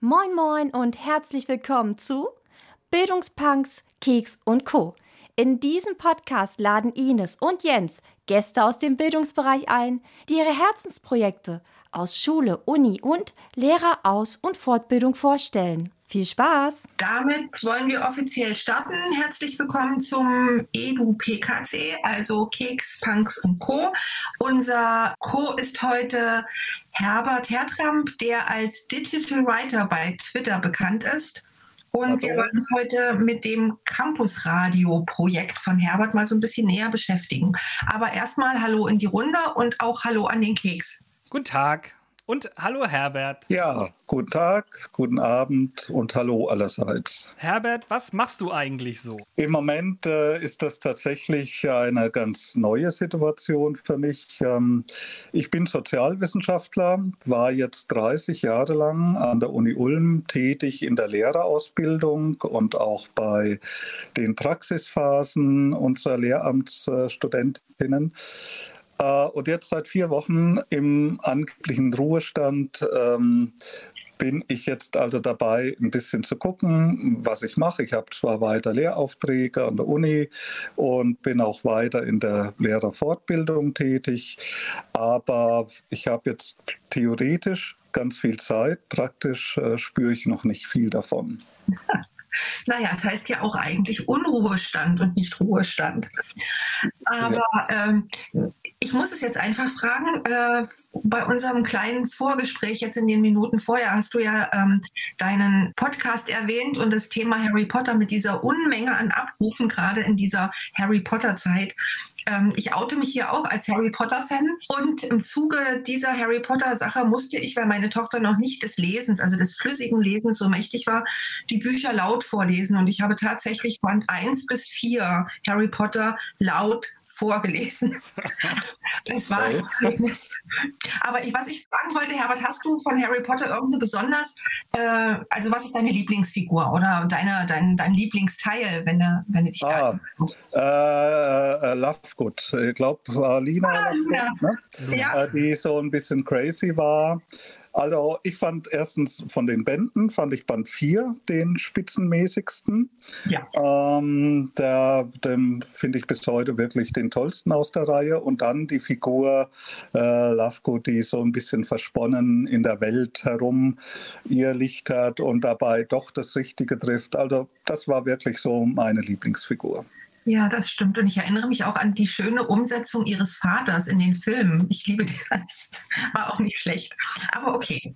Moin Moin und herzlich willkommen zu Bildungspunks, Keks und Co. In diesem Podcast laden Ines und Jens Gäste aus dem Bildungsbereich ein, die ihre Herzensprojekte aus Schule, Uni und Lehreraus- und Fortbildung vorstellen. Viel Spaß! Damit wollen wir offiziell starten. Herzlich willkommen zum EDU-PKC, also Keks, Punks und Co. Unser Co ist heute Herbert Hertramp, der als Digital Writer bei Twitter bekannt ist. Und Hallo. wir wollen uns heute mit dem Campus Radio Projekt von Herbert mal so ein bisschen näher beschäftigen. Aber erstmal Hallo in die Runde und auch Hallo an den Keks. Guten Tag. Und hallo Herbert. Ja, guten Tag, guten Abend und hallo allerseits. Herbert, was machst du eigentlich so? Im Moment äh, ist das tatsächlich eine ganz neue Situation für mich. Ähm, ich bin Sozialwissenschaftler, war jetzt 30 Jahre lang an der Uni Ulm tätig in der Lehrerausbildung und auch bei den Praxisphasen unserer Lehramtsstudentinnen. Äh, und jetzt seit vier Wochen im angeblichen Ruhestand ähm, bin ich jetzt also dabei, ein bisschen zu gucken, was ich mache. Ich habe zwar weiter Lehraufträge an der Uni und bin auch weiter in der Lehrerfortbildung tätig, aber ich habe jetzt theoretisch ganz viel Zeit. Praktisch äh, spüre ich noch nicht viel davon. Naja, es heißt ja auch eigentlich Unruhestand und nicht Ruhestand. Aber ähm, ich muss es jetzt einfach fragen, äh, bei unserem kleinen Vorgespräch jetzt in den Minuten vorher hast du ja ähm, deinen Podcast erwähnt und das Thema Harry Potter mit dieser Unmenge an Abrufen, gerade in dieser Harry Potter Zeit. Ähm, ich oute mich hier auch als Harry Potter-Fan. Und im Zuge dieser Harry Potter-Sache musste ich, weil meine Tochter noch nicht des Lesens, also des flüssigen Lesens so mächtig war, die Bücher laut vorlesen. Und ich habe tatsächlich Band 1 bis 4 Harry Potter laut vorgelesen. Das war ein Erlebnis. Aber ich, was ich fragen wollte, Herbert, hast du von Harry Potter irgendeine besonders, äh, also was ist deine Lieblingsfigur oder deine, dein, dein Lieblingsteil, wenn du, wenn du dich ah, da... Äh, äh, Lovegood, ich glaube, war Lina, ah, Lovegood, ne? ja. Äh, die so ein bisschen crazy war. Also ich fand erstens von den Bänden, fand ich Band 4 den spitzenmäßigsten. Ja. Ähm, der, den finde ich bis heute wirklich den tollsten aus der Reihe. Und dann die Figur äh, Lovegood, die so ein bisschen versponnen in der Welt herum ihr Licht hat und dabei doch das Richtige trifft. Also das war wirklich so meine Lieblingsfigur. Ja, das stimmt. Und ich erinnere mich auch an die schöne Umsetzung ihres Vaters in den Filmen. Ich liebe. Das war auch nicht schlecht. Aber okay.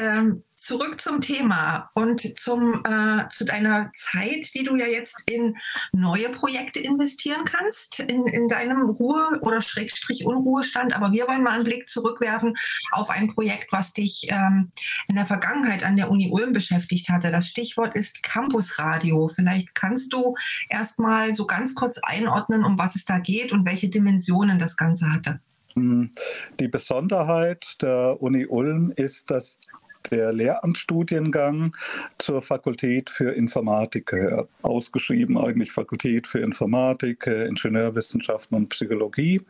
Ähm, zurück zum Thema und zum, äh, zu deiner Zeit, die du ja jetzt in neue Projekte investieren kannst, in, in deinem Ruhe- oder Schrägstrich Unruhestand. Aber wir wollen mal einen Blick zurückwerfen auf ein Projekt, was dich ähm, in der Vergangenheit an der Uni Ulm beschäftigt hatte. Das Stichwort ist Campusradio. Vielleicht kannst du erst mal so ganz kurz einordnen, um was es da geht und welche Dimensionen das Ganze hatte. Hm, die Besonderheit der Uni Ulm ist, dass der Lehramtsstudiengang zur Fakultät für Informatik gehört. Ausgeschrieben eigentlich Fakultät für Informatik, äh, Ingenieurwissenschaften und Psychologie.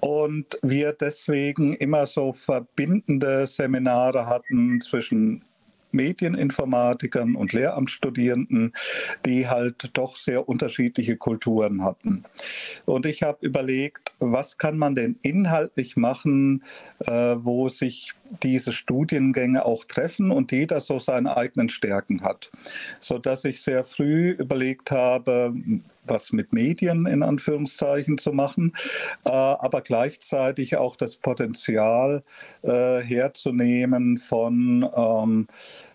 Und wir deswegen immer so verbindende Seminare hatten zwischen Medieninformatikern und Lehramtsstudierenden, die halt doch sehr unterschiedliche Kulturen hatten. Und ich habe überlegt, was kann man denn inhaltlich machen, äh, wo sich diese Studiengänge auch treffen und jeder so seine eigenen Stärken hat. Sodass ich sehr früh überlegt habe, was mit Medien in Anführungszeichen zu machen, äh, aber gleichzeitig auch das Potenzial äh, herzunehmen von ähm,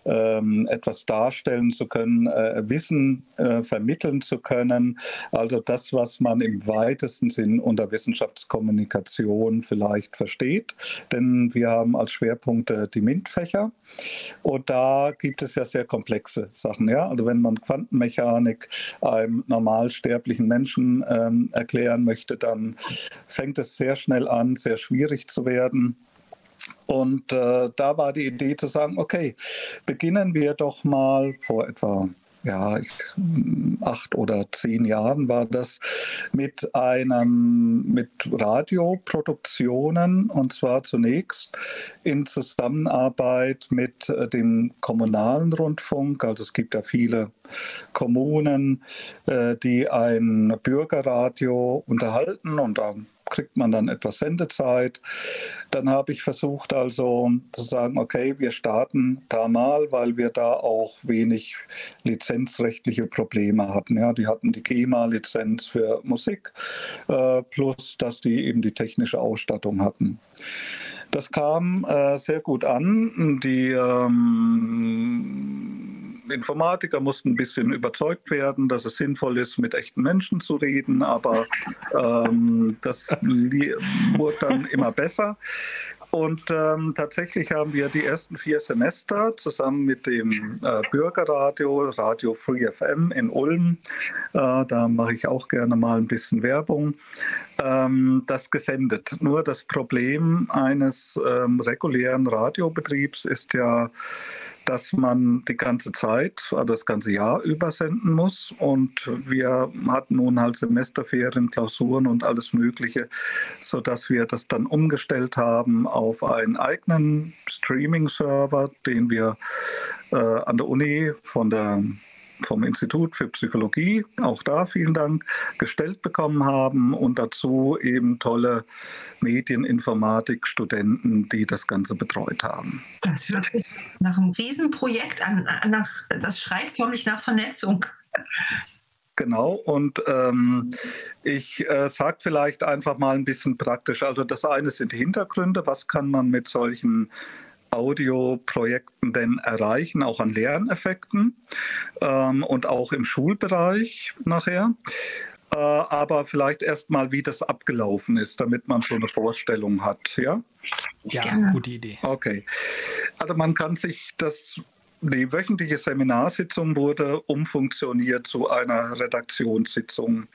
ähm, etwas darstellen zu können, äh, Wissen äh, vermitteln zu können. Also das, was man im weitesten Sinn unter Wissenschaftskommunikation vielleicht versteht. Denn wir haben als Schwerpunkte die MINT-Fächer und da gibt es ja sehr komplexe Sachen. Ja? Also wenn man Quantenmechanik einem normalsterblichen Menschen ähm, erklären möchte, dann fängt es sehr schnell an, sehr schwierig zu werden. Und äh, da war die Idee zu sagen, okay, beginnen wir doch mal vor etwa ja, acht oder zehn Jahren war das mit einem, mit Radioproduktionen und zwar zunächst in Zusammenarbeit mit äh, dem kommunalen Rundfunk. Also es gibt ja viele Kommunen, äh, die ein Bürgerradio unterhalten und da kriegt man dann etwas Sendezeit. Dann habe ich versucht also zu sagen, okay, wir starten da mal, weil wir da auch wenig lizenzrechtliche Probleme hatten. Ja, die hatten die GEMA-Lizenz für Musik, äh, plus dass die eben die technische Ausstattung hatten. Das kam äh, sehr gut an. Die ähm, Informatiker mussten ein bisschen überzeugt werden, dass es sinnvoll ist, mit echten Menschen zu reden, aber ähm, das wurde dann immer besser. Und ähm, tatsächlich haben wir die ersten vier Semester zusammen mit dem äh, Bürgerradio, Radio Free FM in Ulm, äh, da mache ich auch gerne mal ein bisschen Werbung, ähm, das gesendet. Nur das Problem eines ähm, regulären Radiobetriebs ist ja, dass man die ganze Zeit, also das ganze Jahr übersenden muss. Und wir hatten nun halt Semesterferien, Klausuren und alles Mögliche, sodass wir das dann umgestellt haben auf einen eigenen Streaming-Server, den wir äh, an der Uni von der vom Institut für Psychologie, auch da vielen Dank, gestellt bekommen haben und dazu eben tolle Medieninformatik-Studenten, die das Ganze betreut haben. Das hört sich nach einem Riesenprojekt an, nach, das schreit förmlich nach Vernetzung. Genau, und ähm, ich äh, sage vielleicht einfach mal ein bisschen praktisch. Also das eine sind die Hintergründe, was kann man mit solchen Audioprojekten denn erreichen, auch an Lerneffekten ähm, und auch im Schulbereich nachher. Äh, aber vielleicht erstmal, wie das abgelaufen ist, damit man so eine Vorstellung hat. Ja, ja gute Idee. Okay. Also man kann sich das die wöchentliche Seminarsitzung wurde umfunktioniert zu einer Redaktionssitzung,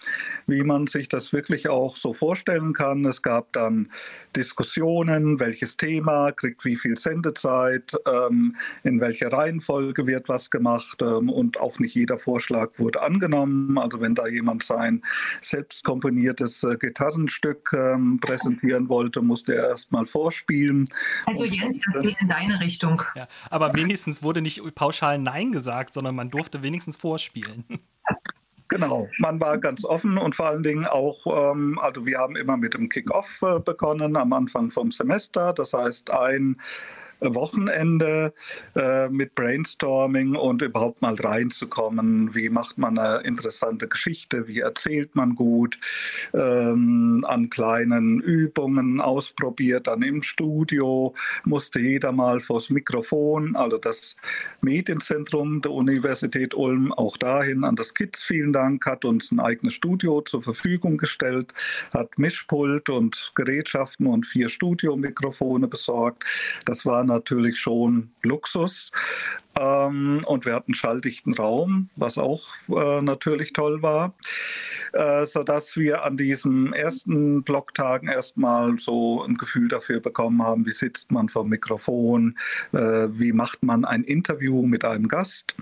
wie man sich das wirklich auch so vorstellen kann. Es gab dann Diskussionen, welches Thema kriegt wie viel Sendezeit, ähm, in welcher Reihenfolge wird was gemacht ähm, und auch nicht jeder Vorschlag wurde angenommen. Also wenn da jemand sein selbst komponiertes äh, Gitarrenstück ähm, präsentieren wollte, musste er erst mal vorspielen. Also Jens, das geht in deine Richtung. Ja, aber wenigstens wurde nicht pauschal Nein gesagt, sondern man durfte wenigstens vorspielen. Genau, man war ganz offen und vor allen Dingen auch, ähm, also wir haben immer mit dem Kick-Off äh, begonnen am Anfang vom Semester. Das heißt, ein Wochenende äh, mit Brainstorming und überhaupt mal reinzukommen. Wie macht man eine interessante Geschichte? Wie erzählt man gut? Ähm, an kleinen Übungen ausprobiert, dann im Studio musste jeder mal vors Mikrofon, also das Medienzentrum der Universität Ulm, auch dahin an das KITS, vielen Dank, hat uns ein eigenes Studio zur Verfügung gestellt, hat Mischpult und Gerätschaften und vier Studiomikrofone besorgt. Das war natürlich schon Luxus. Ähm, und wir hatten schalldichten Raum, was auch äh, natürlich toll war, äh, sodass wir an diesen ersten Blocktagen erstmal so ein Gefühl dafür bekommen haben, wie sitzt man vor dem Mikrofon, äh, wie macht man ein Interview mit einem Gast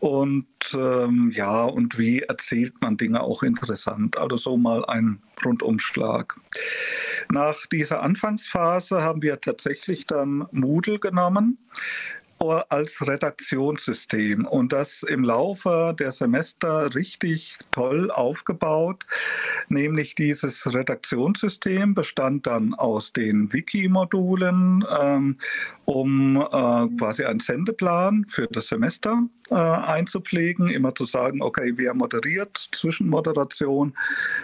und ähm, ja, und wie erzählt man Dinge auch interessant. Also so mal ein Rundumschlag. Nach dieser Anfangsphase haben wir tatsächlich dann Moodle genommen als Redaktionssystem und das im Laufe der Semester richtig toll aufgebaut. Nämlich dieses Redaktionssystem bestand dann aus den Wiki-Modulen, ähm, um äh, quasi einen Sendeplan für das Semester äh, einzupflegen, immer zu sagen, okay, wer moderiert Zwischenmoderation,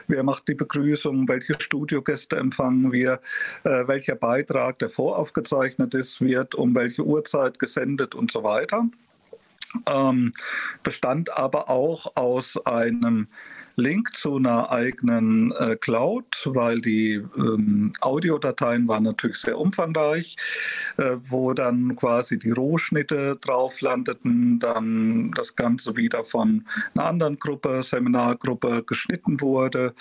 wer macht die Begrüßung, welche Studiogäste empfangen wir, äh, welcher Beitrag, der voraufgezeichnet ist, wird um welche Uhrzeit gesendet und so weiter. Ähm, bestand aber auch aus einem Link zu einer eigenen äh, Cloud, weil die ähm, Audiodateien waren natürlich sehr umfangreich, äh, wo dann quasi die Rohschnitte drauf landeten, dann das Ganze wieder von einer anderen Gruppe, Seminargruppe geschnitten wurde,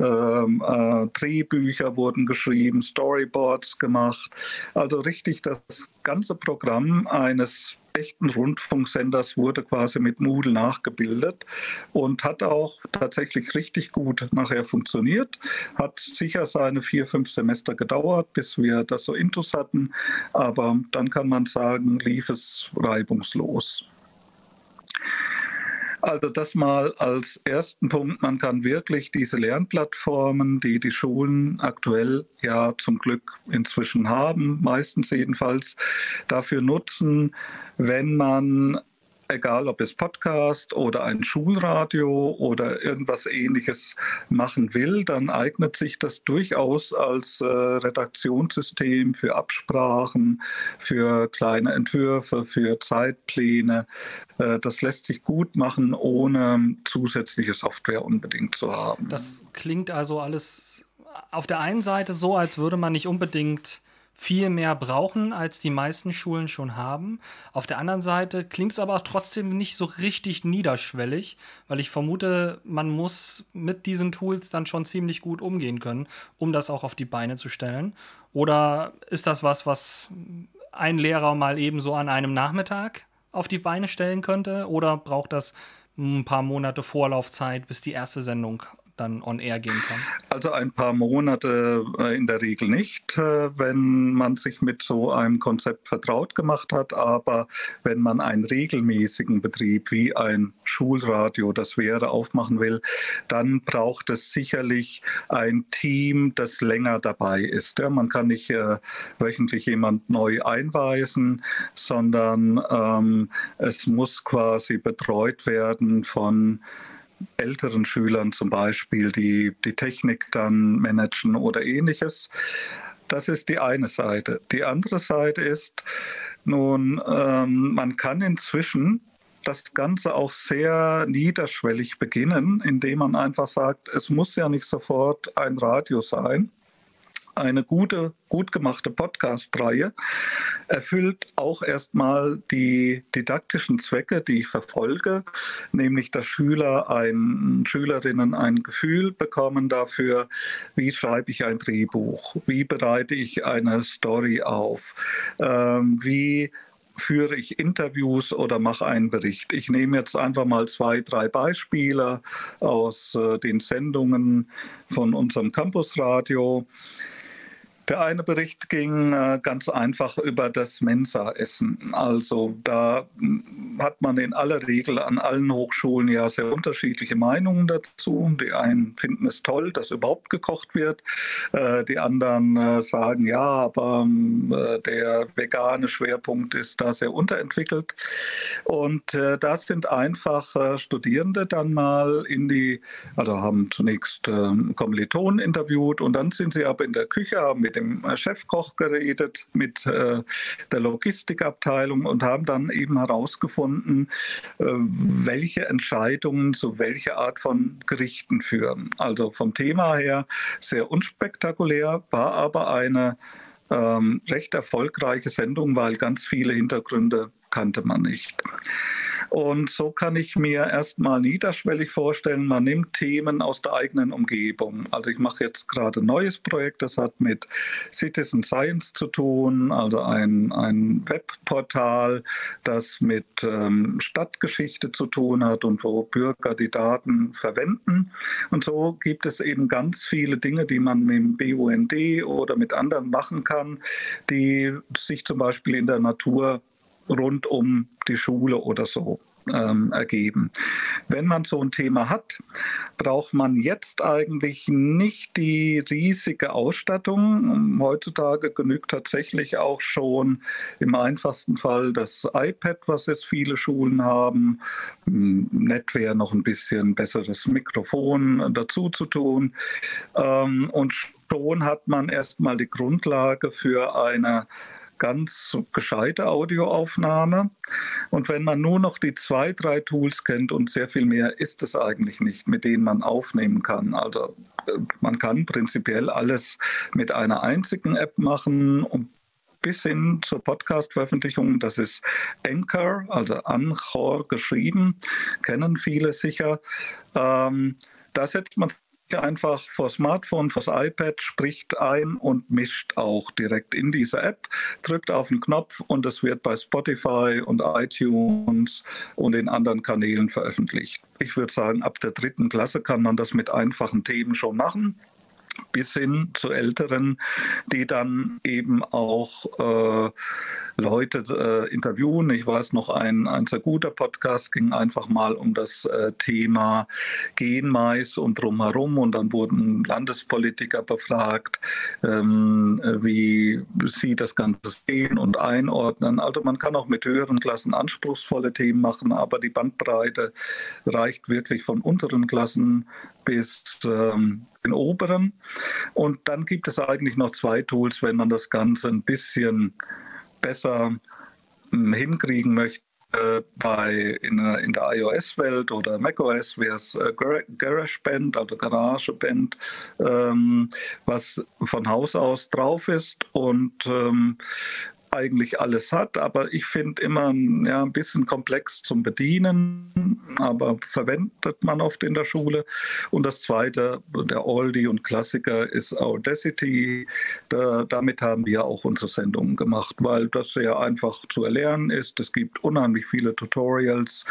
ähm, äh, Drehbücher wurden geschrieben, Storyboards gemacht, also richtig das ganze Programm eines echten Rundfunksenders wurde quasi mit Moodle nachgebildet und hat auch tatsächlich richtig gut nachher funktioniert. Hat sicher seine vier, fünf Semester gedauert, bis wir das so intus hatten, aber dann kann man sagen, lief es reibungslos. Also das mal als ersten Punkt. Man kann wirklich diese Lernplattformen, die die Schulen aktuell ja zum Glück inzwischen haben, meistens jedenfalls, dafür nutzen, wenn man egal ob es Podcast oder ein Schulradio oder irgendwas ähnliches machen will, dann eignet sich das durchaus als äh, Redaktionssystem für Absprachen, für kleine Entwürfe, für Zeitpläne. Äh, das lässt sich gut machen, ohne zusätzliche Software unbedingt zu haben. Das klingt also alles auf der einen Seite so, als würde man nicht unbedingt viel mehr brauchen, als die meisten Schulen schon haben. Auf der anderen Seite klingt es aber auch trotzdem nicht so richtig niederschwellig, weil ich vermute, man muss mit diesen Tools dann schon ziemlich gut umgehen können, um das auch auf die Beine zu stellen. Oder ist das was, was ein Lehrer mal eben so an einem Nachmittag auf die Beine stellen könnte? Oder braucht das ein paar Monate Vorlaufzeit, bis die erste Sendung dann on air gehen kann? Also ein paar Monate äh, in der Regel nicht, äh, wenn man sich mit so einem Konzept vertraut gemacht hat. Aber wenn man einen regelmäßigen Betrieb wie ein Schulradio, das wäre, aufmachen will, dann braucht es sicherlich ein Team, das länger dabei ist. man kann nicht äh, wöchentlich jemand neu einweisen, sondern ähm, es muss quasi betreut werden von älteren Schülern zum Beispiel, die die Technik dann managen oder ähnliches. Das ist die eine Seite. Die andere Seite ist, nun, ähm, man kann inzwischen das Ganze auch sehr niederschwellig beginnen, indem man einfach sagt, es muss ja nicht sofort ein Radio sein, eine gute, gut gemachte Podcast-Reihe erfüllt auch erstmal die didaktischen Zwecke, die ich verfolge, nämlich dass Schüler ein, Schülerinnen ein Gefühl bekommen dafür, wie schreibe ich ein Drehbuch, wie bereite ich eine Story auf, ähm, wie führe ich Interviews oder mache einen Bericht. Ich nehme jetzt einfach mal zwei, drei Beispiele aus äh, den Sendungen von unserem Campusradio. Der eine Bericht ging äh, ganz einfach über das Mensa-Essen. Also da hm, hat man in aller Regel an allen Hochschulen ja sehr unterschiedliche Meinungen dazu. Die einen finden es toll, dass überhaupt gekocht wird. Äh, die anderen äh, sagen, ja, aber hm, der vegane Schwerpunkt ist da sehr unterentwickelt. Und da sind einfach Studierende dann mal in die, also haben zunächst ähm, Kommilitonen interviewt und dann sind sie aber in der Küche, haben mit dem äh, Chefkoch geredet, mit äh, der Logistikabteilung und haben dann eben herausgefunden, äh, welche Entscheidungen zu welcher Art von Gerichten führen. Also vom Thema her sehr unspektakulär, war aber eine ähm, recht erfolgreiche Sendung, weil ganz viele Hintergründe kannte man nicht. Und so kann ich mir erstmal niederschwellig vorstellen, man nimmt Themen aus der eigenen Umgebung. Also ich mache jetzt gerade ein neues Projekt, das hat mit Citizen Science zu tun, also ein, ein Webportal, das mit ähm, Stadtgeschichte zu tun hat und wo Bürger die Daten verwenden. Und so gibt es eben ganz viele Dinge, die man mit dem BUND oder mit anderen machen kann, die sich zum Beispiel in der Natur rund um die Schule oder so ähm, ergeben. Wenn man so ein Thema hat, braucht man jetzt eigentlich nicht die riesige Ausstattung. Heutzutage genügt tatsächlich auch schon im einfachsten Fall das iPad, was jetzt viele Schulen haben. Nett wäre noch ein bisschen besseres Mikrofon dazu zu tun. Ähm, und schon hat man erstmal die Grundlage für eine ganz gescheite Audioaufnahme. Und wenn man nur noch die zwei, drei Tools kennt und sehr viel mehr ist es eigentlich nicht, mit denen man aufnehmen kann. Also äh, man kann prinzipiell alles mit einer einzigen App machen und bis hin zur Podcast-Veröffentlichung. Das ist Anchor, also Anchor geschrieben, kennen viele sicher. Ähm, da setzt man einfach vor Smartphone, vor iPad, spricht ein und mischt auch direkt in diese App, drückt auf den Knopf und es wird bei Spotify und iTunes und den anderen Kanälen veröffentlicht. Ich würde sagen, ab der dritten Klasse kann man das mit einfachen Themen schon machen bis hin zu Älteren, die dann eben auch äh, Leute äh, interviewen. Ich weiß noch, ein, ein sehr guter Podcast ging einfach mal um das äh, Thema Genmais und drumherum und dann wurden Landespolitiker befragt, ähm, wie sie das Ganze sehen und einordnen. Also man kann auch mit höheren Klassen anspruchsvolle Themen machen, aber die Bandbreite reicht wirklich von unteren Klassen bis ähm, den oberen. Und dann gibt es eigentlich noch zwei Tools, wenn man das Ganze ein bisschen besser hm, hinkriegen möchte. Bei, in, in der iOS-Welt oder macOS wäre es äh, GarageBand, also GarageBand, ähm, was von Haus aus drauf ist. Und ähm, eigentlich alles hat, aber ich finde immer ja, ein bisschen komplex zum Bedienen, aber verwendet man oft in der Schule. Und das zweite, der Oldie und Klassiker ist Audacity. Da, damit haben wir auch unsere Sendungen gemacht, weil das sehr einfach zu erlernen ist. Es gibt unheimlich viele Tutorials.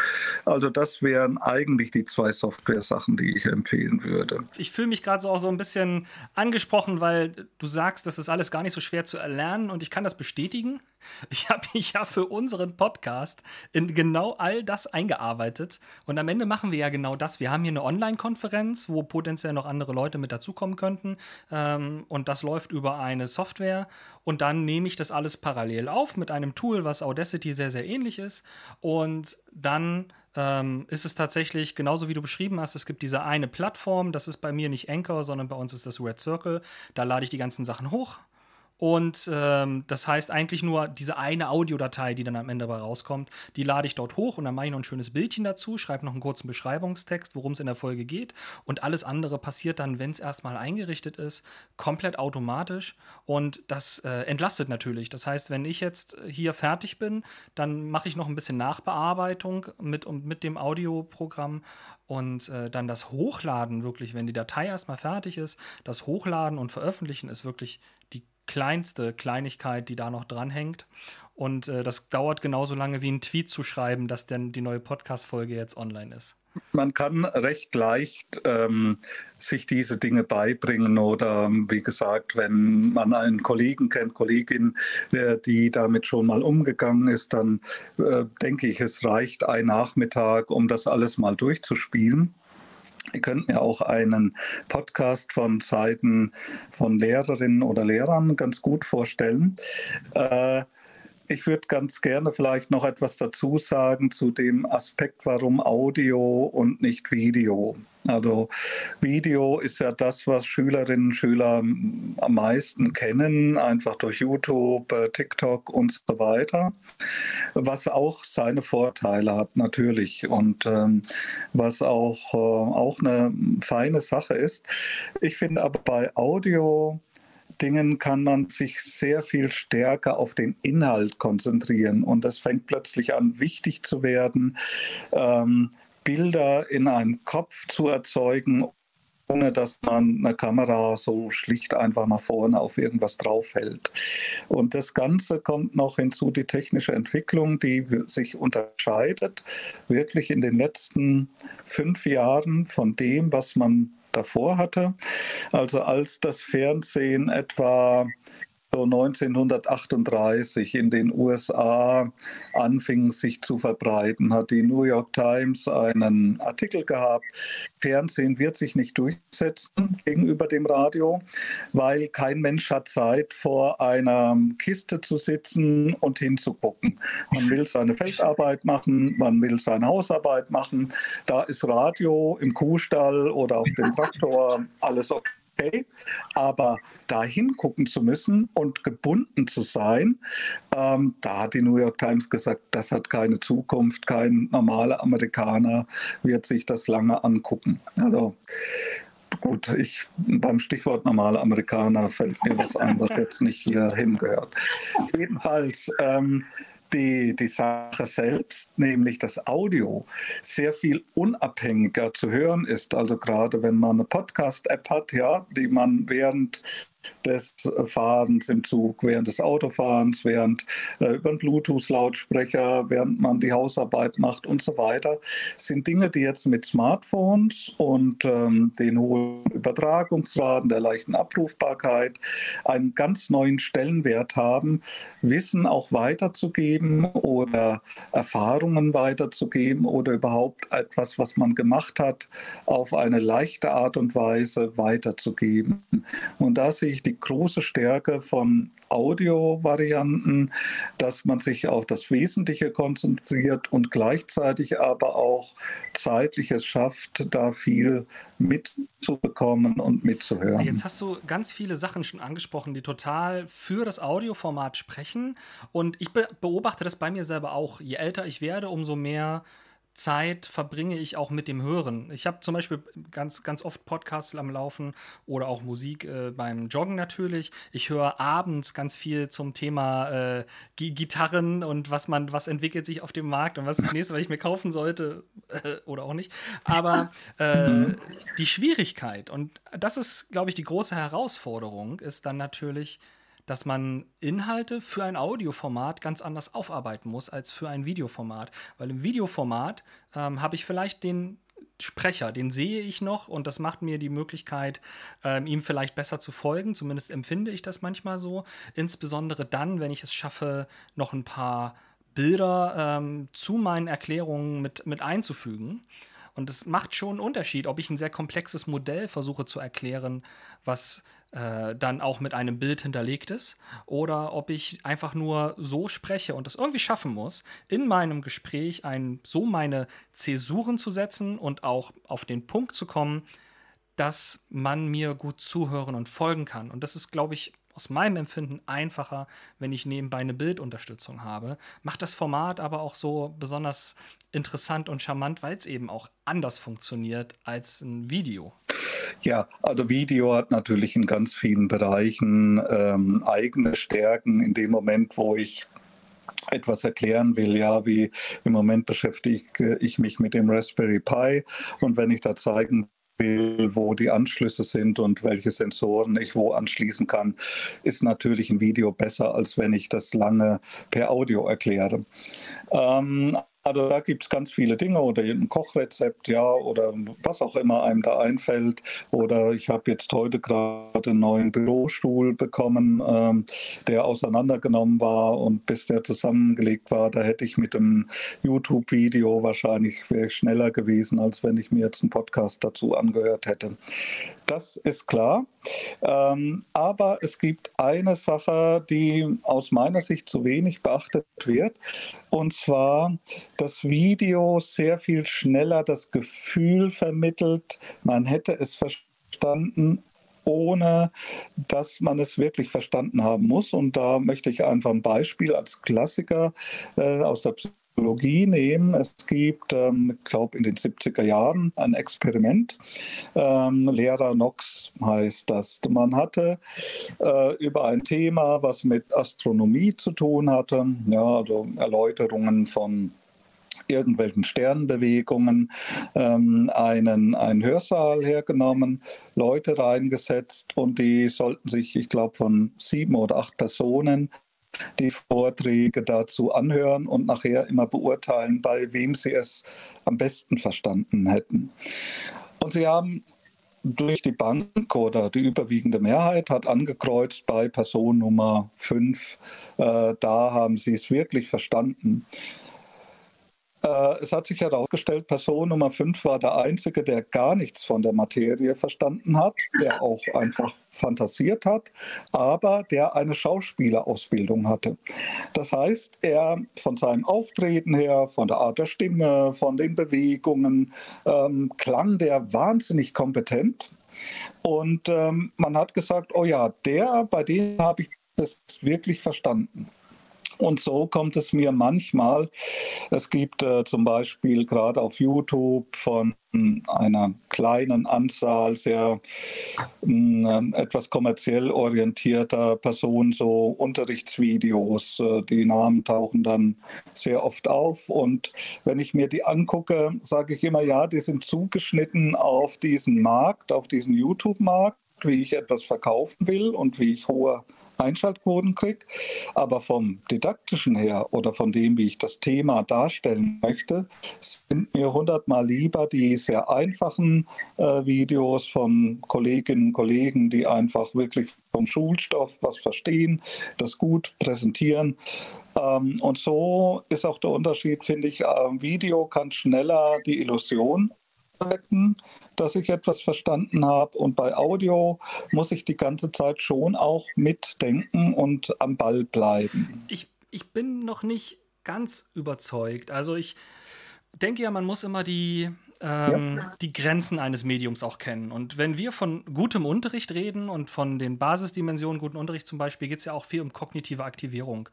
Also das wären eigentlich die zwei Software-Sachen, die ich empfehlen würde. Ich fühle mich gerade so auch so ein bisschen angesprochen, weil du sagst, das ist alles gar nicht so schwer zu erlernen und ich kann das bestätigen bestätigen. Ich habe mich ja für unseren Podcast in genau all das eingearbeitet. Und am Ende machen wir ja genau das. Wir haben hier eine Online-Konferenz, wo potenziell noch andere Leute mit dazukommen könnten. Ähm, und das läuft über eine Software. Und dann nehme ich das alles parallel auf mit einem Tool, was Audacity sehr, sehr ähnlich ist. Und dann ähm, ist es tatsächlich genauso wie du beschrieben hast. Es gibt diese eine Plattform, das ist bei mir nicht Anchor, sondern bei uns ist das Red Circle. Da lade ich die ganzen Sachen hoch und ähm, das heißt eigentlich nur diese eine Audiodatei, die dann am Ende dabei rauskommt, die lade ich dort hoch und dann mache ich noch ein schönes Bildchen dazu, schreibe noch einen kurzen Beschreibungstext, worum es in der Folge geht. Und alles andere passiert dann, wenn es erstmal eingerichtet ist, komplett automatisch. Und das äh, entlastet natürlich. Das heißt, wenn ich jetzt hier fertig bin, dann mache ich noch ein bisschen Nachbearbeitung mit, mit dem Audioprogramm und äh, dann das Hochladen wirklich, wenn die Datei erstmal fertig ist, das Hochladen und Veröffentlichen ist wirklich die kleinste Kleinigkeit, die da noch dranhängt. Und äh, das dauert genauso lange wie ein Tweet zu schreiben, dass denn die neue Podcast-Folge jetzt online ist. Man kann recht leicht ähm, sich diese Dinge beibringen oder wie gesagt, wenn man einen Kollegen kennt, Kollegin, die damit schon mal umgegangen ist, dann äh, denke ich, es reicht ein Nachmittag, um das alles mal durchzuspielen. Ihr könnt mir auch einen Podcast von Seiten von Lehrerinnen oder Lehrern ganz gut vorstellen. Äh, ich würde ganz gerne vielleicht noch etwas dazu sagen zu dem Aspekt, warum Audio und nicht Video. Also Video ist ja das, was Schülerinnen und Schüler am meisten kennen, einfach durch YouTube, äh, TikTok und so weiter, was auch seine Vorteile hat natürlich. Und ähm, was auch, äh, auch eine feine Sache ist. Ich finde aber bei Audio Dingen kann man sich sehr viel stärker auf den Inhalt konzentrieren. Und das fängt plötzlich an, wichtig zu werden, ähm, Bilder in einem Kopf zu erzeugen, ohne dass man eine Kamera so schlicht einfach nach vorne auf irgendwas draufhält. Und das Ganze kommt noch hinzu, die technische Entwicklung, die sich unterscheidet, wirklich in den letzten fünf Jahren von dem, was man davor hatte. Also als das Fernsehen etwa 1938 in den USA anfing sich zu verbreiten, hat die New York Times einen Artikel gehabt, Fernsehen wird sich nicht durchsetzen gegenüber dem Radio, weil kein Mensch hat Zeit, vor einer Kiste zu sitzen und hinzugucken. Man will seine Feldarbeit machen, man will seine Hausarbeit machen. Da ist Radio im Kuhstall oder auf dem Traktor alles okay okay, aber da hingucken zu müssen und gebunden zu sein, ähm, da hat die New York Times gesagt, das hat keine Zukunft, kein normaler Amerikaner wird sich das lange angucken. Also gut, ich, beim Stichwort normaler Amerikaner fällt mir was ein, was jetzt nicht hier hingehört. Jedenfalls, ähm, die, die Sache selbst, nämlich das Audio, sehr viel unabhängiger zu hören ist. Also gerade wenn man eine Podcast-App hat, ja, die man während des Fahrens im Zug, während des Autofahrens, während äh, über einen Bluetooth-Lautsprecher, während man die Hausarbeit macht und so weiter, sind Dinge, die jetzt mit Smartphones und ähm, den hohen Übertragungsraten, der leichten Abrufbarkeit einen ganz neuen Stellenwert haben, Wissen auch weiterzugeben oder Erfahrungen weiterzugeben oder überhaupt etwas, was man gemacht hat, auf eine leichte Art und Weise weiterzugeben. Und da sehe ich die große Stärke von Audio-Varianten, dass man sich auf das Wesentliche konzentriert und gleichzeitig aber auch zeitliches schafft, da viel mitzubekommen und mitzuhören. Jetzt hast du ganz viele Sachen schon angesprochen, die total für das Audioformat sprechen. Und ich beobachte das bei mir selber auch. Je älter ich werde, umso mehr Zeit verbringe ich auch mit dem Hören. Ich habe zum Beispiel ganz, ganz oft Podcasts am Laufen oder auch Musik äh, beim Joggen natürlich. Ich höre abends ganz viel zum Thema äh, Gitarren und was man, was entwickelt sich auf dem Markt und was ist das nächste, was ich mir kaufen sollte äh, oder auch nicht. Aber äh, mhm. die Schwierigkeit, und das ist, glaube ich, die große Herausforderung, ist dann natürlich, dass man Inhalte für ein Audioformat ganz anders aufarbeiten muss als für ein Videoformat. Weil im Videoformat ähm, habe ich vielleicht den Sprecher, den sehe ich noch und das macht mir die Möglichkeit, ähm, ihm vielleicht besser zu folgen. Zumindest empfinde ich das manchmal so. Insbesondere dann, wenn ich es schaffe, noch ein paar Bilder ähm, zu meinen Erklärungen mit, mit einzufügen. Und es macht schon einen Unterschied, ob ich ein sehr komplexes Modell versuche zu erklären, was äh, dann auch mit einem Bild hinterlegt ist, oder ob ich einfach nur so spreche und es irgendwie schaffen muss, in meinem Gespräch ein, so meine Zäsuren zu setzen und auch auf den Punkt zu kommen, dass man mir gut zuhören und folgen kann. Und das ist, glaube ich, aus meinem Empfinden einfacher, wenn ich nebenbei eine Bildunterstützung habe. Macht das Format aber auch so besonders interessant und charmant, weil es eben auch anders funktioniert als ein Video. Ja, also Video hat natürlich in ganz vielen Bereichen ähm, eigene Stärken. In dem Moment, wo ich etwas erklären will, ja, wie im Moment beschäftige ich mich mit dem Raspberry Pi und wenn ich da zeigen will, wo die Anschlüsse sind und welche Sensoren ich wo anschließen kann, ist natürlich ein Video besser, als wenn ich das lange per Audio erkläre. Ähm, also da gibt es ganz viele Dinge oder ein Kochrezept, ja, oder was auch immer einem da einfällt. Oder ich habe jetzt heute gerade einen neuen Bürostuhl bekommen, ähm, der auseinandergenommen war und bis der zusammengelegt war, da hätte ich mit einem YouTube-Video wahrscheinlich schneller gewesen, als wenn ich mir jetzt einen Podcast dazu angehört hätte. Das ist klar. Ähm, aber es gibt eine Sache, die aus meiner Sicht zu wenig beachtet wird. Und zwar, das Video sehr viel schneller das Gefühl vermittelt, man hätte es verstanden, ohne dass man es wirklich verstanden haben muss. Und da möchte ich einfach ein Beispiel als Klassiker äh, aus der Psychologie Psychologie nehmen. Es gibt, ähm, glaube, in den 70er Jahren ein Experiment. Ähm, Lehrer Nox heißt das. Man hatte äh, über ein Thema, was mit Astronomie zu tun hatte, ja, also Erläuterungen von irgendwelchen Sternbewegungen ähm, einen, einen Hörsaal hergenommen, Leute reingesetzt und die sollten sich, ich glaube, von sieben oder acht Personen die Vorträge dazu anhören und nachher immer beurteilen, bei wem sie es am besten verstanden hätten. Und sie haben durch die Bank oder die überwiegende Mehrheit hat angekreuzt bei Person Nummer 5, äh, da haben sie es wirklich verstanden. Äh, es hat sich herausgestellt, Person Nummer 5 war der Einzige, der gar nichts von der Materie verstanden hat, der auch einfach fantasiert hat, aber der eine Schauspielerausbildung hatte. Das heißt, er von seinem Auftreten her, von der Art der Stimme, von den Bewegungen, ähm, klang der wahnsinnig kompetent. Und ähm, man hat gesagt, oh ja, der, bei dem habe ich das wirklich verstanden. Und so kommt es mir manchmal. Es gibt äh, zum Beispiel gerade auf YouTube von einer kleinen Anzahl sehr äh, etwas kommerziell orientierter Personen so Unterrichtsvideos. Äh, die Namen tauchen dann sehr oft auf. Und wenn ich mir die angucke, sage ich immer, ja, die sind zugeschnitten auf diesen Markt, auf diesen YouTube-Markt wie ich etwas verkaufen will und wie ich hohe Einschaltquoten kriege. Aber vom didaktischen her oder von dem, wie ich das Thema darstellen möchte, sind mir hundertmal lieber die sehr einfachen äh, Videos von Kolleginnen und Kollegen, die einfach wirklich vom Schulstoff was verstehen, das gut präsentieren. Ähm, und so ist auch der Unterschied, finde ich, äh, Video kann schneller die Illusion wecken, dass ich etwas verstanden habe. Und bei Audio muss ich die ganze Zeit schon auch mitdenken und am Ball bleiben. Ich, ich bin noch nicht ganz überzeugt. Also ich denke ja, man muss immer die, ähm, ja. die Grenzen eines Mediums auch kennen. Und wenn wir von gutem Unterricht reden und von den Basisdimensionen guten Unterricht zum Beispiel, geht es ja auch viel um kognitive Aktivierung.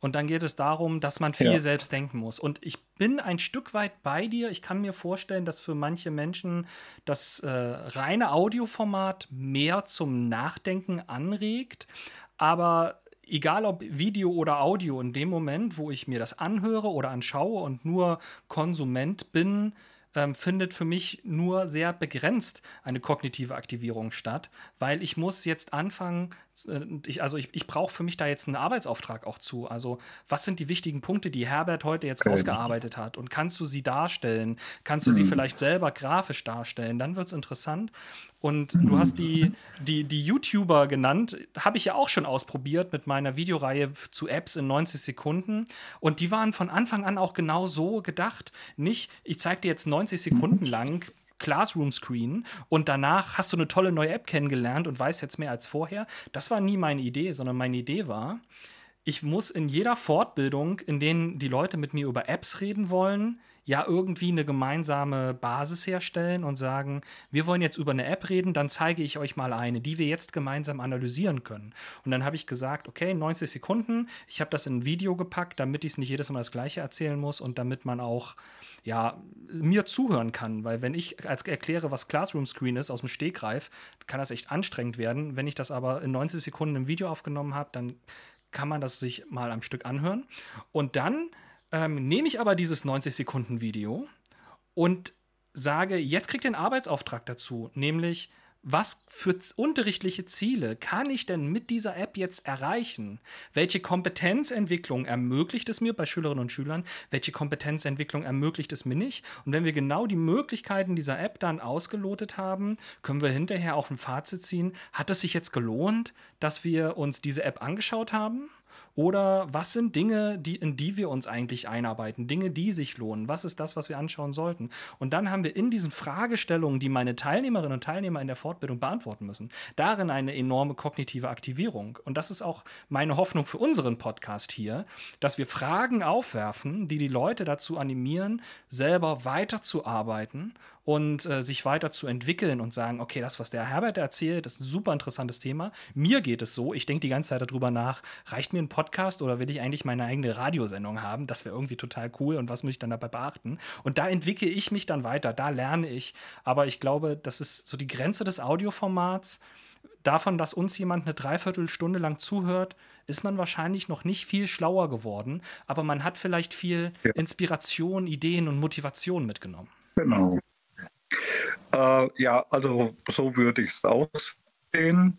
Und dann geht es darum, dass man viel ja. selbst denken muss. Und ich bin ein Stück weit bei dir. Ich kann mir vorstellen, dass für manche Menschen das äh, reine Audioformat mehr zum Nachdenken anregt. Aber egal ob Video oder Audio, in dem Moment, wo ich mir das anhöre oder anschaue und nur Konsument bin, ähm, findet für mich nur sehr begrenzt eine kognitive Aktivierung statt, weil ich muss jetzt anfangen, äh, ich, also ich, ich brauche für mich da jetzt einen Arbeitsauftrag auch zu. Also was sind die wichtigen Punkte, die Herbert heute jetzt okay. rausgearbeitet hat? Und kannst du sie darstellen? Kannst du mhm. sie vielleicht selber grafisch darstellen? Dann wird es interessant. Und du hast die, die, die YouTuber genannt, habe ich ja auch schon ausprobiert mit meiner Videoreihe zu Apps in 90 Sekunden. Und die waren von Anfang an auch genau so gedacht. Nicht, ich zeige dir jetzt 90 Sekunden lang Classroom Screen und danach hast du eine tolle neue App kennengelernt und weißt jetzt mehr als vorher. Das war nie meine Idee, sondern meine Idee war, ich muss in jeder Fortbildung, in denen die Leute mit mir über Apps reden wollen, ja irgendwie eine gemeinsame Basis herstellen und sagen, wir wollen jetzt über eine App reden, dann zeige ich euch mal eine, die wir jetzt gemeinsam analysieren können. Und dann habe ich gesagt, okay, 90 Sekunden, ich habe das in ein Video gepackt, damit ich es nicht jedes Mal das gleiche erzählen muss und damit man auch ja, mir zuhören kann, weil wenn ich als erkläre, was Classroom Screen ist aus dem Stegreif, kann das echt anstrengend werden. Wenn ich das aber in 90 Sekunden im Video aufgenommen habe, dann kann man das sich mal am Stück anhören. Und dann ähm, nehme ich aber dieses 90-Sekunden-Video und sage, jetzt kriegt ihr einen Arbeitsauftrag dazu, nämlich was für unterrichtliche Ziele kann ich denn mit dieser App jetzt erreichen? Welche Kompetenzentwicklung ermöglicht es mir bei Schülerinnen und Schülern? Welche Kompetenzentwicklung ermöglicht es mir nicht? Und wenn wir genau die Möglichkeiten dieser App dann ausgelotet haben, können wir hinterher auch ein Fazit ziehen. Hat es sich jetzt gelohnt, dass wir uns diese App angeschaut haben? Oder was sind Dinge, die, in die wir uns eigentlich einarbeiten? Dinge, die sich lohnen? Was ist das, was wir anschauen sollten? Und dann haben wir in diesen Fragestellungen, die meine Teilnehmerinnen und Teilnehmer in der Fortbildung beantworten müssen, darin eine enorme kognitive Aktivierung. Und das ist auch meine Hoffnung für unseren Podcast hier, dass wir Fragen aufwerfen, die die Leute dazu animieren, selber weiterzuarbeiten und äh, sich weiter zu entwickeln und sagen, okay, das, was der Herbert erzählt, ist ein super interessantes Thema. Mir geht es so, ich denke die ganze Zeit darüber nach, reicht mir ein Podcast oder will ich eigentlich meine eigene Radiosendung haben? Das wäre irgendwie total cool und was muss ich dann dabei beachten? Und da entwickle ich mich dann weiter, da lerne ich. Aber ich glaube, das ist so die Grenze des Audioformats. Davon, dass uns jemand eine Dreiviertelstunde lang zuhört, ist man wahrscheinlich noch nicht viel schlauer geworden, aber man hat vielleicht viel Inspiration, Ideen und Motivation mitgenommen. Genau. Äh, ja, also so würde ich es aussehen.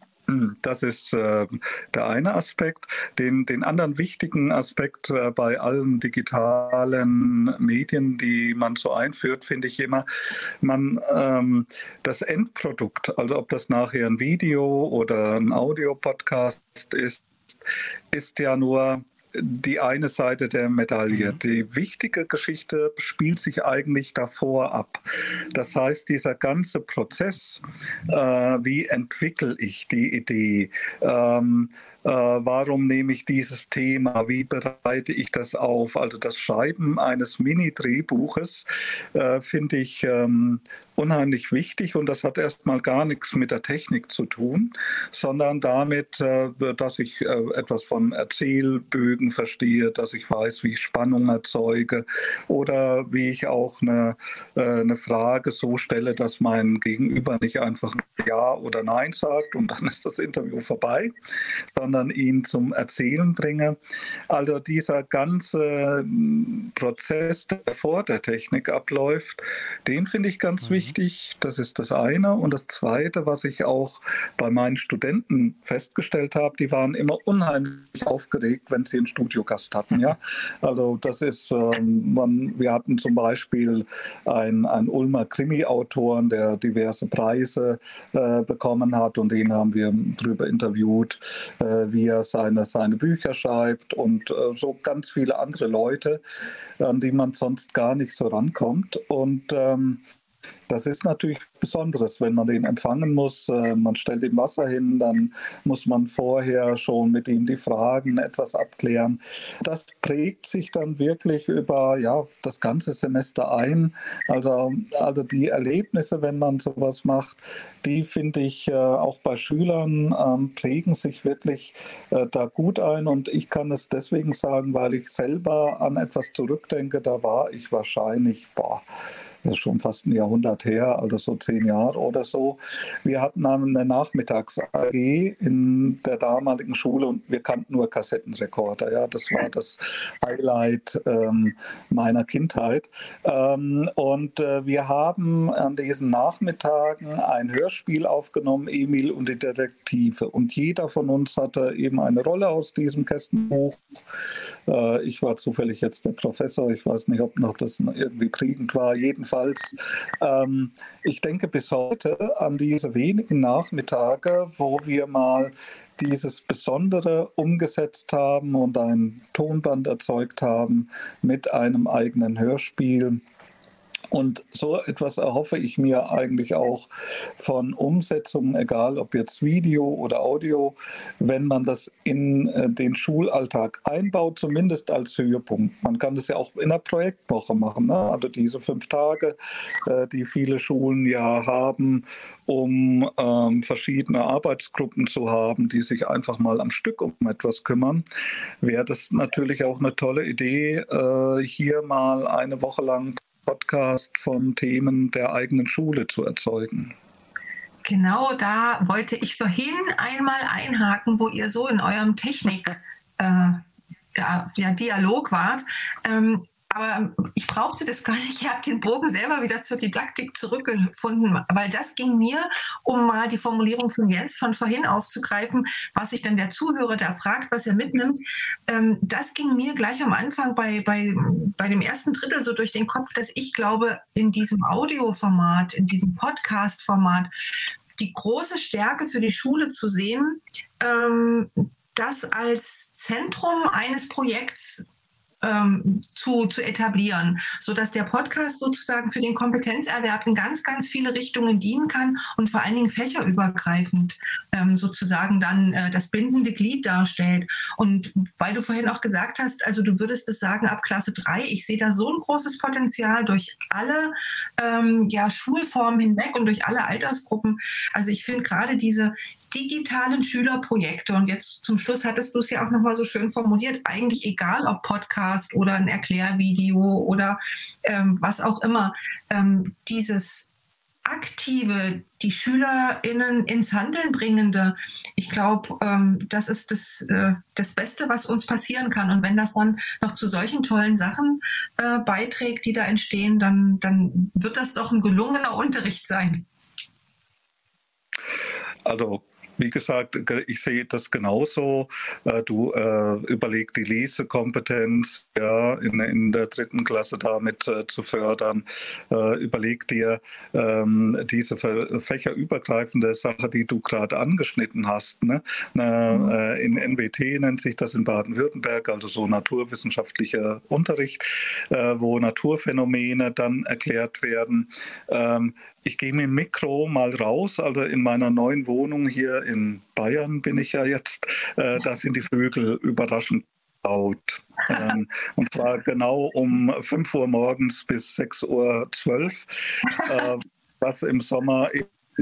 Das ist äh, der eine Aspekt. Den, den anderen wichtigen Aspekt äh, bei allen digitalen Medien, die man so einführt, finde ich immer, man ähm, das Endprodukt, also ob das nachher ein Video oder ein Audiopodcast ist, ist ja nur die eine Seite der Medaille. Mhm. Die wichtige Geschichte spielt sich eigentlich davor ab. Das heißt, dieser ganze Prozess, äh, wie entwickle ich die Idee, ähm, äh, warum nehme ich dieses Thema, wie bereite ich das auf. Also das Schreiben eines Mini-Drehbuches äh, finde ich ähm, unheimlich wichtig und das hat erstmal gar nichts mit der Technik zu tun, sondern damit, äh, dass ich äh, etwas von Erzählbögen verstehe, dass ich weiß, wie ich Spannung erzeuge oder wie ich auch eine, äh, eine Frage so stelle, dass mein Gegenüber nicht einfach Ja oder Nein sagt und dann ist das Interview vorbei, sondern ihn zum Erzählen bringe. Also dieser ganze Prozess, der vor der Technik abläuft, den finde ich ganz mhm. wichtig wichtig. Das ist das eine. Und das zweite, was ich auch bei meinen Studenten festgestellt habe, die waren immer unheimlich aufgeregt, wenn sie einen Studiogast hatten. Ja? Also das ist, ähm, man, wir hatten zum Beispiel einen, einen Ulmer Krimi-Autoren, der diverse Preise äh, bekommen hat und den haben wir darüber interviewt, äh, wie er seine, seine Bücher schreibt und äh, so ganz viele andere Leute, an die man sonst gar nicht so rankommt. Und ähm, das ist natürlich Besonderes, wenn man den empfangen muss. Äh, man stellt ihm Wasser hin, dann muss man vorher schon mit ihm die Fragen etwas abklären. Das prägt sich dann wirklich über ja, das ganze Semester ein. Also, also die Erlebnisse, wenn man sowas macht, die finde ich äh, auch bei Schülern ähm, prägen sich wirklich äh, da gut ein. Und ich kann es deswegen sagen, weil ich selber an etwas zurückdenke, da war ich wahrscheinlich, boah, das ist schon fast ein Jahrhundert her, also so zehn Jahre oder so. Wir hatten eine Nachmittags-AG in der damaligen Schule und wir kannten nur Kassettenrekorder. Ja, das war das Highlight ähm, meiner Kindheit. Ähm, und äh, wir haben an diesen Nachmittagen ein Hörspiel aufgenommen, Emil und die Detektive. Und jeder von uns hatte eben eine Rolle aus diesem Kästenbuch. Äh, ich war zufällig jetzt der Professor. Ich weiß nicht, ob noch das irgendwie kriegend war. Jedenfalls jedenfalls, ähm, ich denke bis heute an diese wenigen Nachmittage, wo wir mal dieses Besondere umgesetzt haben und ein Tonband erzeugt haben mit einem eigenen Hörspiel und so etwas erhoffe ich mir eigentlich auch von Umsetzungen, egal ob jetzt Video oder Audio, wenn man das in äh, den Schulalltag einbaut, zumindest als Höhepunkt. Man kann das ja auch in einer Projektwoche machen, ne? also diese fünf Tage, äh, die viele Schulen ja haben, um ähm, verschiedene Arbeitsgruppen zu haben, die sich einfach mal am Stück um etwas kümmern, wäre das natürlich auch eine tolle Idee, äh, hier mal eine Woche lang Podcast von Themen der eigenen Schule zu erzeugen. Genau da wollte ich vorhin einmal einhaken, wo ihr so in eurem Technik. Äh, ja, Dialog wart. Ähm, aber ich brauchte das gar nicht. Ich habe den Bogen selber wieder zur Didaktik zurückgefunden, weil das ging mir, um mal die Formulierung von Jens von vorhin aufzugreifen, was sich dann der Zuhörer da fragt, was er mitnimmt. Ähm, das ging mir gleich am Anfang bei, bei, bei dem ersten Drittel so durch den Kopf, dass ich glaube, in diesem Audioformat, in diesem Podcast-Format, die große Stärke für die Schule zu sehen, ähm, das als Zentrum eines Projekts ähm, zu, zu etablieren, sodass der Podcast sozusagen für den Kompetenzerwerb in ganz, ganz viele Richtungen dienen kann und vor allen Dingen fächerübergreifend ähm, sozusagen dann äh, das bindende Glied darstellt. Und weil du vorhin auch gesagt hast, also du würdest es sagen ab Klasse 3, ich sehe da so ein großes Potenzial durch alle ähm, ja, Schulformen hinweg und durch alle Altersgruppen. Also ich finde gerade diese, digitalen Schülerprojekte. Und jetzt zum Schluss hattest du es ja auch nochmal so schön formuliert, eigentlich egal ob Podcast oder ein Erklärvideo oder ähm, was auch immer, ähm, dieses aktive, die SchülerInnen ins Handeln bringende, ich glaube, ähm, das ist das, äh, das Beste, was uns passieren kann. Und wenn das dann noch zu solchen tollen Sachen äh, beiträgt, die da entstehen, dann, dann wird das doch ein gelungener Unterricht sein. Also wie gesagt, ich sehe das genauso. Äh, du äh, überlegst die Lesekompetenz ja, in, in der dritten Klasse damit äh, zu fördern. Äh, überleg dir ähm, diese fächerübergreifende Sache, die du gerade angeschnitten hast. Ne? Na, mhm. äh, in NWT nennt sich das in Baden-Württemberg, also so naturwissenschaftlicher Unterricht, äh, wo Naturphänomene dann erklärt werden. Ähm, ich gehe mit dem Mikro mal raus, also in meiner neuen Wohnung hier in Bayern bin ich ja jetzt, äh, da sind die Vögel überraschend laut. Ähm, und zwar genau um 5 Uhr morgens bis 6 Uhr 12, äh, was im Sommer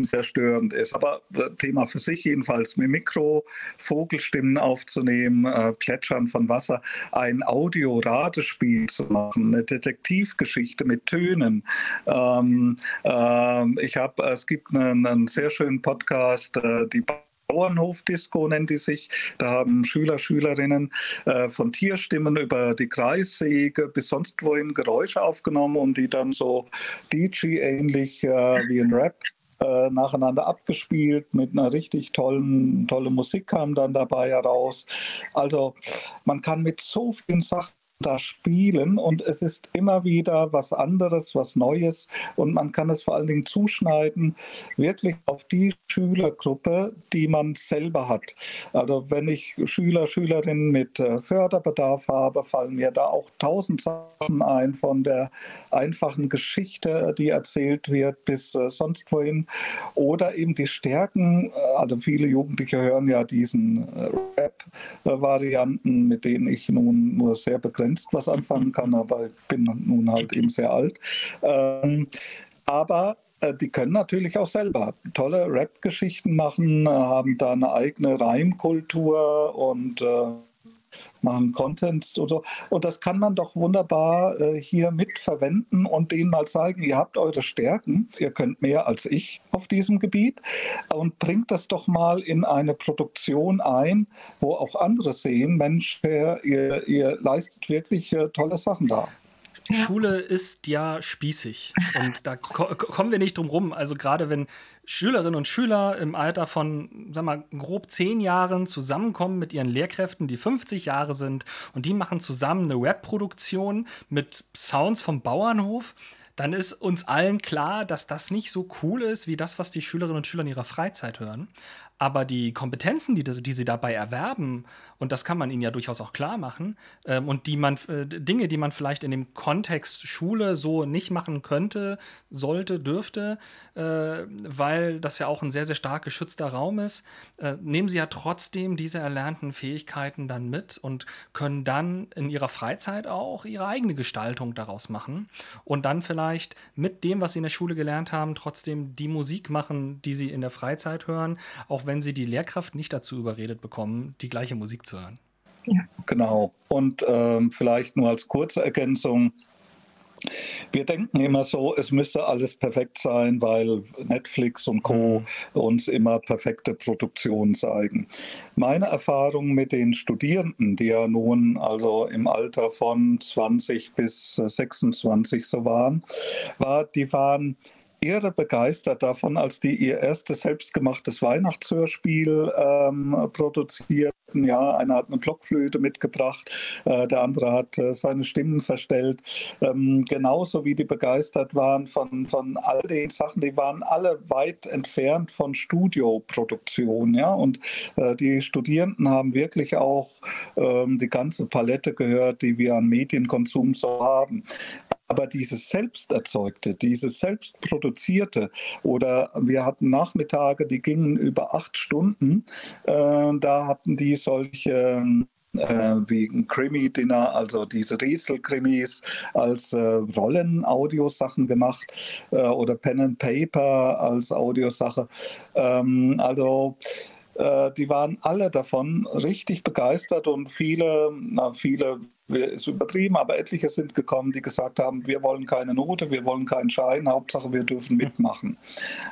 sehr störend ist. Aber äh, Thema für sich jedenfalls mit Mikro, Vogelstimmen aufzunehmen, äh, Plätschern von Wasser, ein Audioradespiel zu machen, eine Detektivgeschichte mit Tönen. Ähm, äh, ich habe, es gibt einen, einen, sehr schönen Podcast, äh, die Bauernhofdisco nennt die sich. Da haben Schüler, Schülerinnen äh, von Tierstimmen über die Kreissäge bis sonst wohin Geräusche aufgenommen und die dann so DJ-ähnlich äh, wie ein Rap äh, nacheinander abgespielt mit einer richtig tollen, tolle Musik kam dann dabei heraus. Also man kann mit so vielen Sachen da spielen und es ist immer wieder was anderes, was Neues und man kann es vor allen Dingen zuschneiden, wirklich auf die Schülergruppe, die man selber hat. Also wenn ich Schüler, Schülerinnen mit äh, Förderbedarf habe, fallen mir da auch tausend Sachen ein, von der einfachen Geschichte, die erzählt wird, bis äh, sonst wohin. Oder eben die Stärken, äh, also viele Jugendliche hören ja diesen Rap-Varianten, mit denen ich nun nur sehr begrenzt begrenzt was anfangen kann, aber ich bin nun halt eben sehr alt. Ähm, aber äh, die können natürlich auch selber tolle Rap-Geschichten machen, äh, haben da eine eigene Reimkultur und äh, machen Content oder so. Und das kann man doch wunderbar äh, hier mitverwenden und denen mal zeigen, ihr habt eure Stärken, ihr könnt mehr als ich auf diesem Gebiet und bringt das doch mal in eine Produktion ein, wo auch andere sehen, Mensch, ihr, ihr leistet wirklich äh, tolle Sachen da. Schule ist ja spießig und da ko kommen wir nicht drum rum. Also gerade wenn Schülerinnen und Schüler im Alter von, sag mal, grob zehn Jahren zusammenkommen mit ihren Lehrkräften, die 50 Jahre sind und die machen zusammen eine Webproduktion mit Sounds vom Bauernhof, dann ist uns allen klar, dass das nicht so cool ist wie das, was die Schülerinnen und Schüler in ihrer Freizeit hören. Aber die Kompetenzen, die, die sie dabei erwerben, und das kann man ihnen ja durchaus auch klar machen, ähm, und die man, äh, Dinge, die man vielleicht in dem Kontext Schule so nicht machen könnte, sollte, dürfte, äh, weil das ja auch ein sehr, sehr stark geschützter Raum ist, äh, nehmen sie ja trotzdem diese erlernten Fähigkeiten dann mit und können dann in ihrer Freizeit auch ihre eigene Gestaltung daraus machen und dann vielleicht mit dem, was sie in der Schule gelernt haben, trotzdem die Musik machen, die sie in der Freizeit hören, auch sie die Lehrkraft nicht dazu überredet bekommen, die gleiche Musik zu hören. Ja. Genau. Und ähm, vielleicht nur als kurze Ergänzung. Wir denken immer so, es müsse alles perfekt sein, weil Netflix und Co. Mhm. uns immer perfekte Produktionen zeigen. Meine Erfahrung mit den Studierenden, die ja nun also im Alter von 20 bis 26 so waren, war, die waren irre begeistert davon, als die ihr erstes selbstgemachtes Weihnachtshörspiel ähm, produzierten. Ja, einer hat eine Blockflöte mitgebracht, äh, der andere hat äh, seine Stimmen verstellt. Ähm, genauso wie die begeistert waren von, von all den Sachen, die waren alle weit entfernt von Studioproduktion. Ja, und äh, die Studierenden haben wirklich auch ähm, die ganze Palette gehört, die wir an Medienkonsum so haben. Aber dieses Selbsterzeugte, dieses Selbstproduzierte oder wir hatten Nachmittage, die gingen über acht Stunden, äh, da hatten die solche äh, wie ein Krimi-Dinner, also diese Riesel-Krimis als äh, Rollen-Audiosachen gemacht äh, oder Pen and Paper als Audiosache. Ähm, also äh, die waren alle davon richtig begeistert und viele, na, viele ist übertrieben, aber etliche sind gekommen, die gesagt haben, wir wollen keine Note, wir wollen keinen Schein, Hauptsache wir dürfen mitmachen.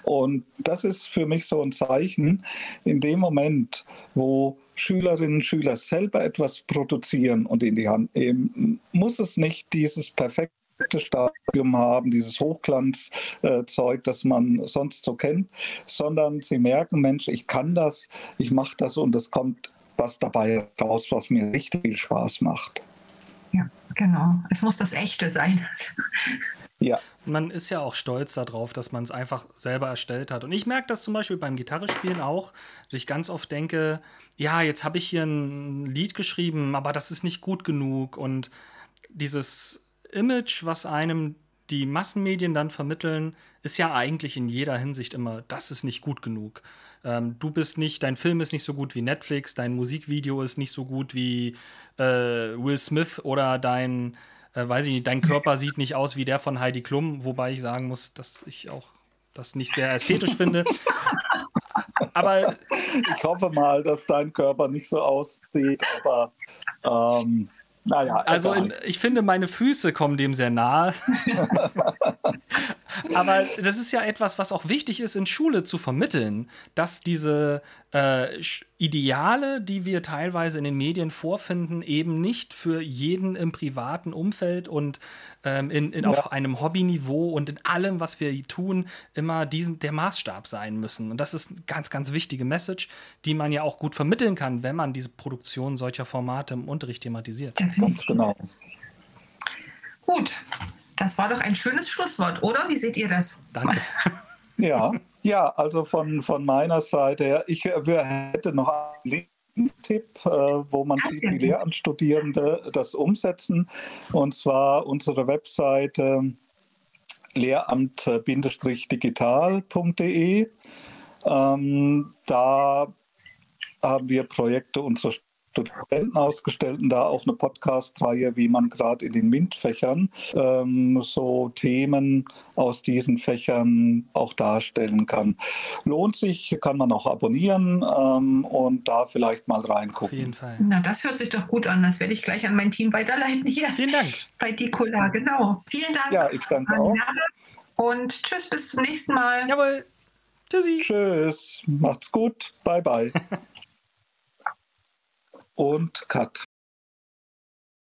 Und das ist für mich so ein Zeichen, in dem Moment, wo Schülerinnen und Schüler selber etwas produzieren und in die Hand nehmen, muss es nicht dieses perfekte Stadium haben, dieses Hochglanzzeug, das man sonst so kennt, sondern sie merken, Mensch, ich kann das, ich mache das und es kommt was dabei raus, was mir richtig viel Spaß macht. Ja, genau. Es muss das Echte sein. Ja. Man ist ja auch stolz darauf, dass man es einfach selber erstellt hat. Und ich merke das zum Beispiel beim Gitarrespielen auch, dass ich ganz oft denke, ja, jetzt habe ich hier ein Lied geschrieben, aber das ist nicht gut genug. Und dieses Image, was einem die Massenmedien dann vermitteln, ist ja eigentlich in jeder Hinsicht immer, das ist nicht gut genug. Ähm, du bist nicht, dein Film ist nicht so gut wie Netflix, dein Musikvideo ist nicht so gut wie äh, Will Smith oder dein, äh, weiß ich nicht, dein Körper sieht nicht aus wie der von Heidi Klum, wobei ich sagen muss, dass ich auch das nicht sehr ästhetisch finde. Aber ich hoffe mal, dass dein Körper nicht so aussieht, aber ähm, naja. Also in, ich finde, meine Füße kommen dem sehr nahe. Aber das ist ja etwas, was auch wichtig ist, in Schule zu vermitteln, dass diese äh, Ideale, die wir teilweise in den Medien vorfinden, eben nicht für jeden im privaten Umfeld und ähm, in, in ja. auf einem Hobbyniveau und in allem, was wir tun, immer diesen, der Maßstab sein müssen. Und das ist eine ganz, ganz wichtige Message, die man ja auch gut vermitteln kann, wenn man diese Produktion solcher Formate im Unterricht thematisiert. Ganz genau. Gut, das war doch ein schönes Schlusswort, oder? Wie seht ihr das? Danke. ja, ja, also von, von meiner Seite her, ich hätte noch einen Tipp, äh, wo man sieht, wie Lehramtsstudierende das umsetzen. Und zwar unsere Webseite lehramt-digital.de. Ähm, da haben wir Projekte unserer Studenten ausgestellt und da auch eine Podcast-Reihe, wie man gerade in den MINT-Fächern ähm, so Themen aus diesen Fächern auch darstellen kann. Lohnt sich, kann man auch abonnieren ähm, und da vielleicht mal reingucken. Auf jeden Fall. Na, das hört sich doch gut an. Das werde ich gleich an mein Team weiterleiten hier. Vielen Dank. Bei Dicola, genau. Vielen Dank. Ja, ich danke auch. Und tschüss, bis zum nächsten Mal. Jawohl. Tschüssi. Tschüss. Macht's gut. Bye, bye. und Cut.